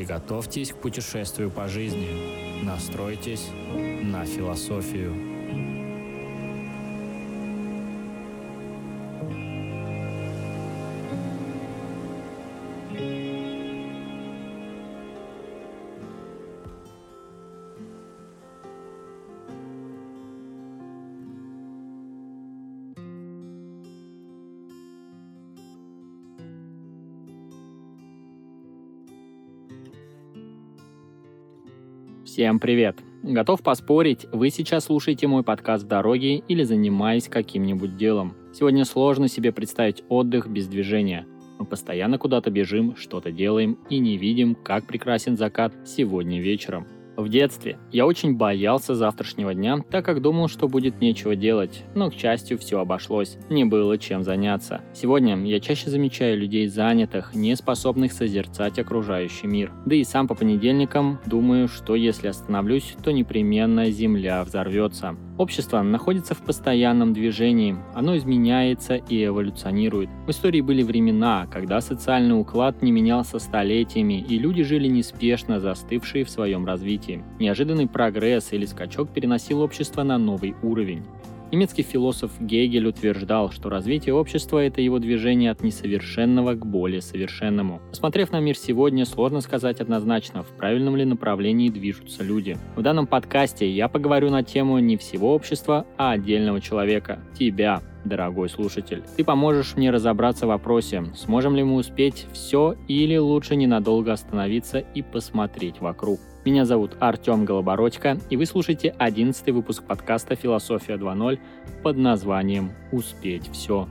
Приготовьтесь к путешествию по жизни. Настройтесь на философию. Всем привет! Готов поспорить, вы сейчас слушаете мой подкаст в дороге или занимаясь каким-нибудь делом. Сегодня сложно себе представить отдых без движения. Мы постоянно куда-то бежим, что-то делаем и не видим, как прекрасен закат сегодня вечером. В детстве я очень боялся завтрашнего дня, так как думал, что будет нечего делать, но, к счастью, все обошлось, не было чем заняться. Сегодня я чаще замечаю людей занятых, не способных созерцать окружающий мир. Да и сам по понедельникам думаю, что если остановлюсь, то непременно Земля взорвется. Общество находится в постоянном движении, оно изменяется и эволюционирует. В истории были времена, когда социальный уклад не менялся столетиями, и люди жили неспешно, застывшие в своем развитии. Неожиданный прогресс или скачок переносил общество на новый уровень. Немецкий философ Гегель утверждал, что развитие общества – это его движение от несовершенного к более совершенному. Посмотрев на мир сегодня, сложно сказать однозначно, в правильном ли направлении движутся люди. В данном подкасте я поговорю на тему не всего общества, а отдельного человека – тебя, дорогой слушатель. Ты поможешь мне разобраться в вопросе, сможем ли мы успеть все или лучше ненадолго остановиться и посмотреть вокруг. Меня зовут Артем Голобородько, и вы слушаете 11 выпуск подкаста «Философия 2.0» под названием «Успеть все».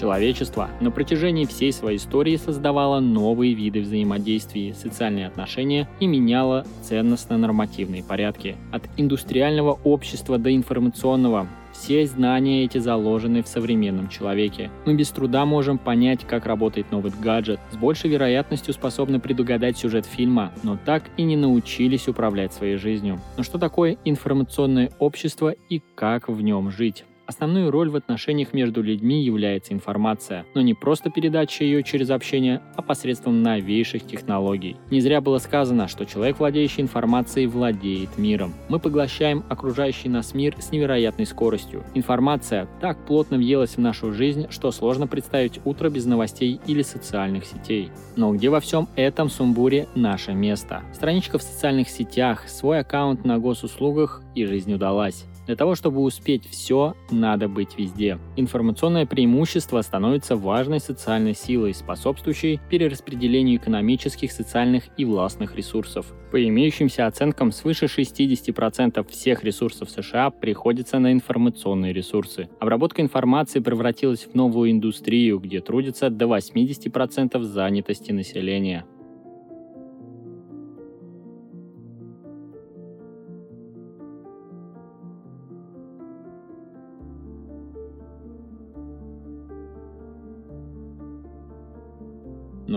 Человечество на протяжении всей своей истории создавало новые виды взаимодействий, социальные отношения и меняло ценностно-нормативные порядки. От индустриального общества до информационного все знания эти заложены в современном человеке. Мы без труда можем понять, как работает новый гаджет, с большей вероятностью способны предугадать сюжет фильма, но так и не научились управлять своей жизнью. Но что такое информационное общество и как в нем жить? Основную роль в отношениях между людьми является информация, но не просто передача ее через общение, а посредством новейших технологий. Не зря было сказано, что человек, владеющий информацией, владеет миром. Мы поглощаем окружающий нас мир с невероятной скоростью. Информация так плотно въелась в нашу жизнь, что сложно представить утро без новостей или социальных сетей. Но где во всем этом сумбуре наше место? Страничка в социальных сетях, свой аккаунт на госуслугах и жизнь удалась. Для того, чтобы успеть все, надо быть везде. Информационное преимущество становится важной социальной силой, способствующей перераспределению экономических, социальных и властных ресурсов. По имеющимся оценкам, свыше 60% всех ресурсов США приходится на информационные ресурсы. Обработка информации превратилась в новую индустрию, где трудится до 80% занятости населения.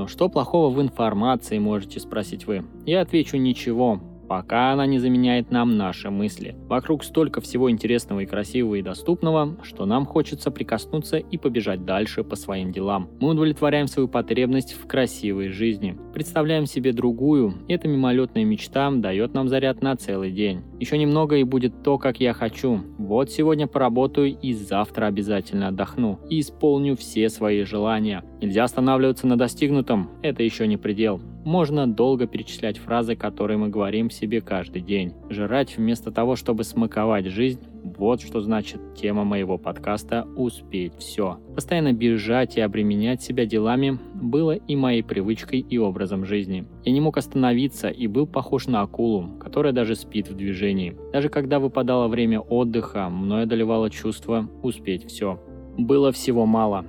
Но что плохого в информации, можете спросить вы? Я отвечу ничего пока она не заменяет нам наши мысли. Вокруг столько всего интересного и красивого и доступного, что нам хочется прикоснуться и побежать дальше по своим делам. Мы удовлетворяем свою потребность в красивой жизни. Представляем себе другую, и эта мимолетная мечта дает нам заряд на целый день. Еще немного и будет то, как я хочу. Вот сегодня поработаю и завтра обязательно отдохну. И исполню все свои желания. Нельзя останавливаться на достигнутом, это еще не предел. Можно долго перечислять фразы, которые мы говорим себе каждый день. Жрать вместо того, чтобы смаковать жизнь – вот что значит тема моего подкаста «Успеть все». Постоянно бежать и обременять себя делами было и моей привычкой и образом жизни. Я не мог остановиться и был похож на акулу, которая даже спит в движении. Даже когда выпадало время отдыха, мной одолевало чувство «успеть все». Было всего мало,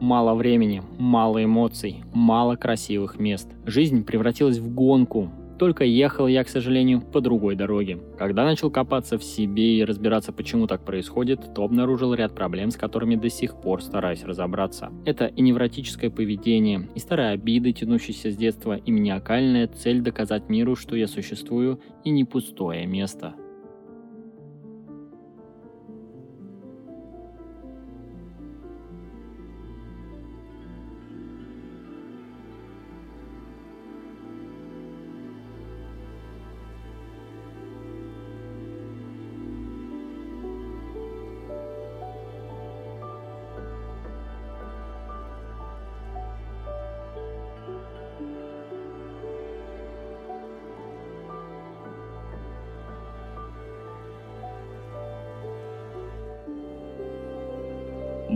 Мало времени, мало эмоций, мало красивых мест. Жизнь превратилась в гонку. Только ехал я, к сожалению, по другой дороге. Когда начал копаться в себе и разбираться, почему так происходит, то обнаружил ряд проблем, с которыми до сих пор стараюсь разобраться. Это и невротическое поведение, и старые обиды, тянущиеся с детства, и маниакальная цель доказать миру, что я существую, и не пустое место.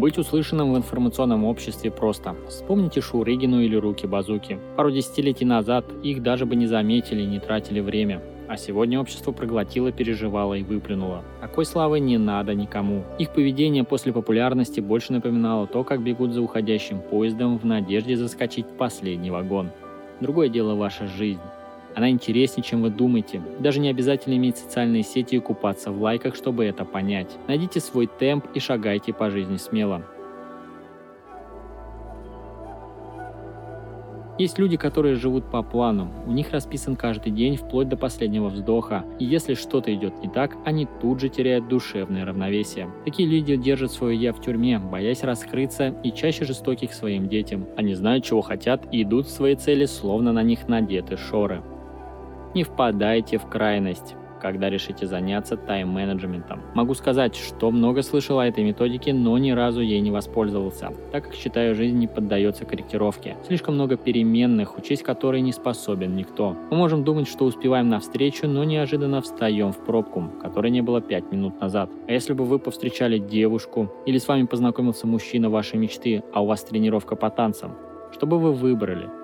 Быть услышанным в информационном обществе просто. Вспомните Шурыгину или Руки Базуки. Пару десятилетий назад их даже бы не заметили, не тратили время. А сегодня общество проглотило, переживало и выплюнуло. Такой славы не надо никому. Их поведение после популярности больше напоминало то, как бегут за уходящим поездом в надежде заскочить в последний вагон. Другое дело ваша жизнь. Она интереснее, чем вы думаете. Даже не обязательно иметь социальные сети и купаться в лайках, чтобы это понять. Найдите свой темп и шагайте по жизни смело. Есть люди, которые живут по плану. У них расписан каждый день вплоть до последнего вздоха. И если что-то идет не так, они тут же теряют душевное равновесие. Такие люди держат свое «я» в тюрьме, боясь раскрыться и чаще жестоки к своим детям. Они знают, чего хотят и идут в свои цели, словно на них надеты шоры. Не впадайте в крайность когда решите заняться тайм-менеджментом. Могу сказать, что много слышал о этой методике, но ни разу ей не воспользовался, так как считаю, жизнь не поддается корректировке. Слишком много переменных, учесть которые не способен никто. Мы можем думать, что успеваем на встречу, но неожиданно встаем в пробку, которой не было 5 минут назад. А если бы вы повстречали девушку, или с вами познакомился мужчина вашей мечты, а у вас тренировка по танцам, что бы вы выбрали?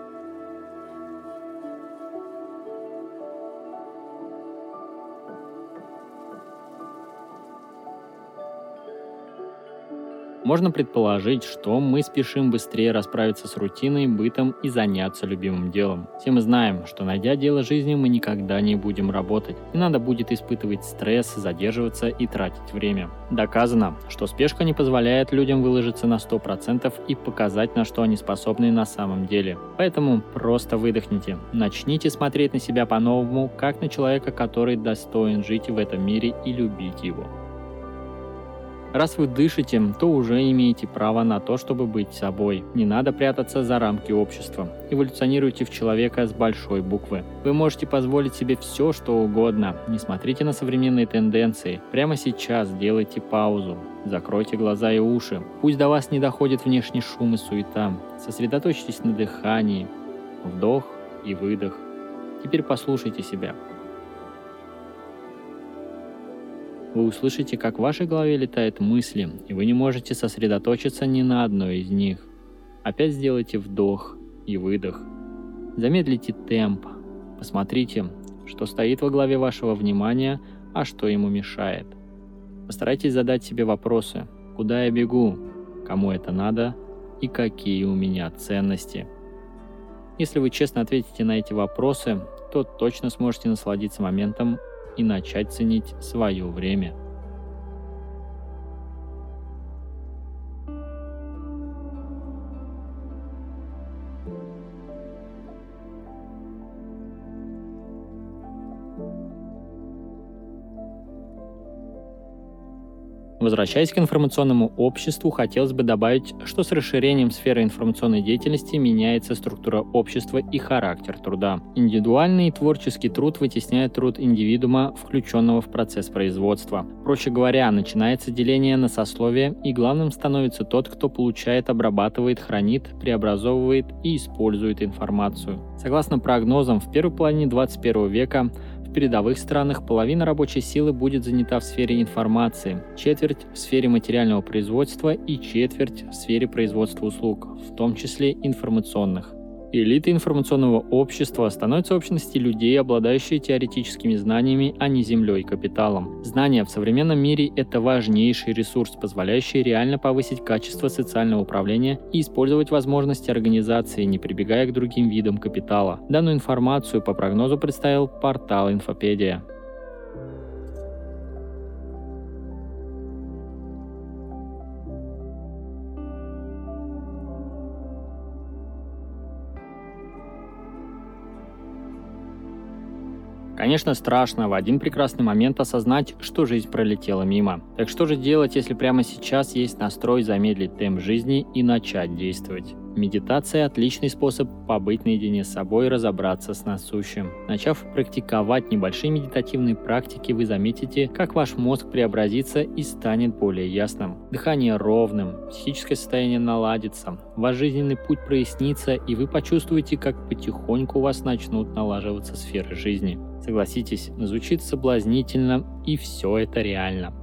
Можно предположить, что мы спешим быстрее расправиться с рутиной, бытом и заняться любимым делом. Все мы знаем, что найдя дело жизни, мы никогда не будем работать. И надо будет испытывать стресс, задерживаться и тратить время. Доказано, что спешка не позволяет людям выложиться на 100% и показать, на что они способны на самом деле. Поэтому просто выдохните. Начните смотреть на себя по-новому, как на человека, который достоин жить в этом мире и любить его. Раз вы дышите, то уже имеете право на то, чтобы быть собой. Не надо прятаться за рамки общества. Эволюционируйте в человека с большой буквы. Вы можете позволить себе все, что угодно. Не смотрите на современные тенденции. Прямо сейчас делайте паузу. Закройте глаза и уши. Пусть до вас не доходит внешний шум и суета. Сосредоточьтесь на дыхании. Вдох и выдох. Теперь послушайте себя. Вы услышите, как в вашей голове летают мысли, и вы не можете сосредоточиться ни на одной из них. Опять сделайте вдох и выдох. Замедлите темп. Посмотрите, что стоит во главе вашего внимания, а что ему мешает. Постарайтесь задать себе вопросы. Куда я бегу? Кому это надо? И какие у меня ценности? Если вы честно ответите на эти вопросы, то точно сможете насладиться моментом и начать ценить свое время. Возвращаясь к информационному обществу, хотелось бы добавить, что с расширением сферы информационной деятельности меняется структура общества и характер труда. Индивидуальный и творческий труд вытесняет труд индивидуума, включенного в процесс производства. Проще говоря, начинается деление на сословие, и главным становится тот, кто получает, обрабатывает, хранит, преобразовывает и использует информацию. Согласно прогнозам, в первой половине 21 века в передовых странах половина рабочей силы будет занята в сфере информации, четверть в сфере материального производства и четверть в сфере производства услуг, в том числе информационных. Элитой информационного общества становятся общности людей, обладающие теоретическими знаниями, а не землей и капиталом. Знания в современном мире – это важнейший ресурс, позволяющий реально повысить качество социального управления и использовать возможности организации, не прибегая к другим видам капитала. Данную информацию по прогнозу представил портал Инфопедия. Конечно, страшно в один прекрасный момент осознать, что жизнь пролетела мимо. Так что же делать, если прямо сейчас есть настрой замедлить темп жизни и начать действовать? Медитация – отличный способ побыть наедине с собой и разобраться с насущим. Начав практиковать небольшие медитативные практики, вы заметите, как ваш мозг преобразится и станет более ясным. Дыхание ровным, психическое состояние наладится, ваш жизненный путь прояснится, и вы почувствуете, как потихоньку у вас начнут налаживаться сферы жизни. Согласитесь, звучит соблазнительно, и все это реально.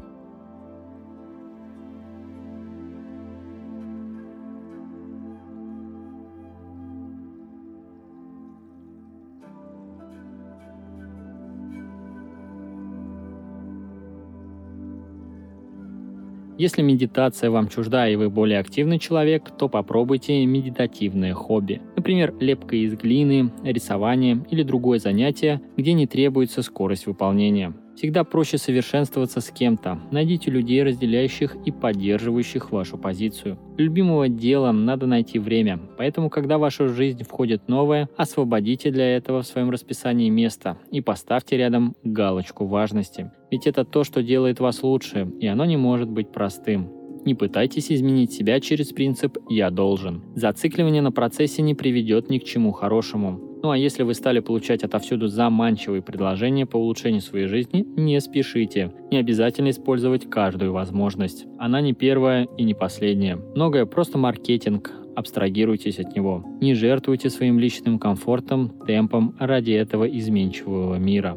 Если медитация вам чужда и вы более активный человек, то попробуйте медитативное хобби. Например, лепка из глины, рисование или другое занятие, где не требуется скорость выполнения. Всегда проще совершенствоваться с кем-то. Найдите людей, разделяющих и поддерживающих вашу позицию. Любимого дела надо найти время, поэтому, когда в вашу жизнь входит новое, освободите для этого в своем расписании место и поставьте рядом галочку важности. Ведь это то, что делает вас лучше, и оно не может быть простым. Не пытайтесь изменить себя через принцип «я должен». Зацикливание на процессе не приведет ни к чему хорошему. Ну а если вы стали получать отовсюду заманчивые предложения по улучшению своей жизни, не спешите. Не обязательно использовать каждую возможность. Она не первая и не последняя. Многое просто маркетинг, абстрагируйтесь от него. Не жертвуйте своим личным комфортом, темпом ради этого изменчивого мира.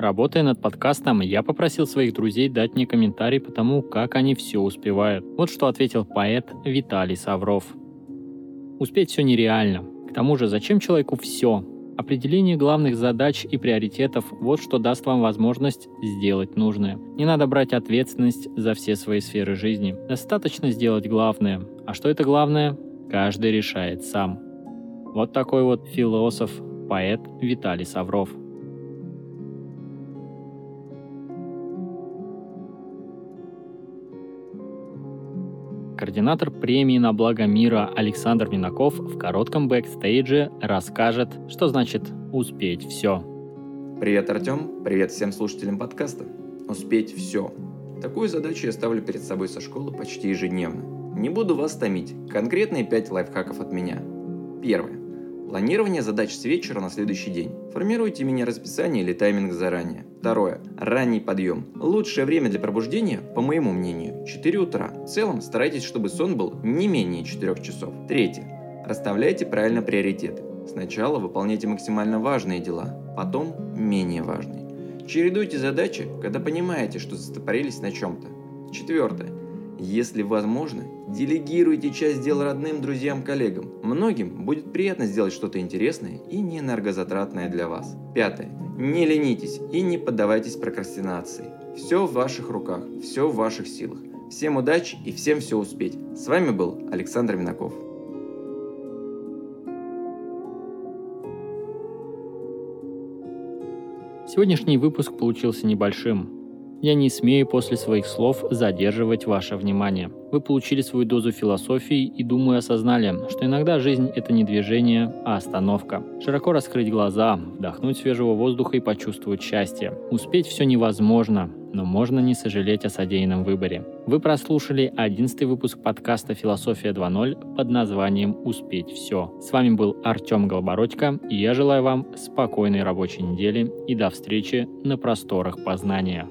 Работая над подкастом, я попросил своих друзей дать мне комментарий по тому, как они все успевают. Вот что ответил поэт Виталий Савров. Успеть все нереально. К тому же, зачем человеку все? Определение главных задач и приоритетов – вот что даст вам возможность сделать нужное. Не надо брать ответственность за все свои сферы жизни. Достаточно сделать главное. А что это главное? Каждый решает сам. Вот такой вот философ, поэт Виталий Савров. Координатор премии на благо мира Александр Минаков в коротком бэкстейдже расскажет, что значит «успеть все». Привет, Артем. Привет всем слушателям подкаста. Успеть все. Такую задачу я ставлю перед собой со школы почти ежедневно. Не буду вас томить. Конкретные 5 лайфхаков от меня. Первое. Планирование задач с вечера на следующий день. Формируйте мини-расписание или тайминг заранее. Второе. Ранний подъем. Лучшее время для пробуждения, по моему мнению, 4 утра. В целом, старайтесь, чтобы сон был не менее 4 часов. Третье. Расставляйте правильно приоритеты. Сначала выполняйте максимально важные дела, потом менее важные. Чередуйте задачи, когда понимаете, что застопорились на чем-то. Четвертое. Если возможно, делегируйте часть дел родным, друзьям, коллегам. Многим будет приятно сделать что-то интересное и не энергозатратное для вас. Пятое. Не ленитесь и не поддавайтесь прокрастинации. Все в ваших руках, все в ваших силах. Всем удачи и всем все успеть. С вами был Александр Минаков. Сегодняшний выпуск получился небольшим, я не смею после своих слов задерживать ваше внимание. Вы получили свою дозу философии и, думаю, осознали, что иногда жизнь – это не движение, а остановка. Широко раскрыть глаза, вдохнуть свежего воздуха и почувствовать счастье. Успеть все невозможно, но можно не сожалеть о содеянном выборе. Вы прослушали 11 выпуск подкаста «Философия 2.0» под названием «Успеть все». С вами был Артем Голобородько, и я желаю вам спокойной рабочей недели и до встречи на просторах познания.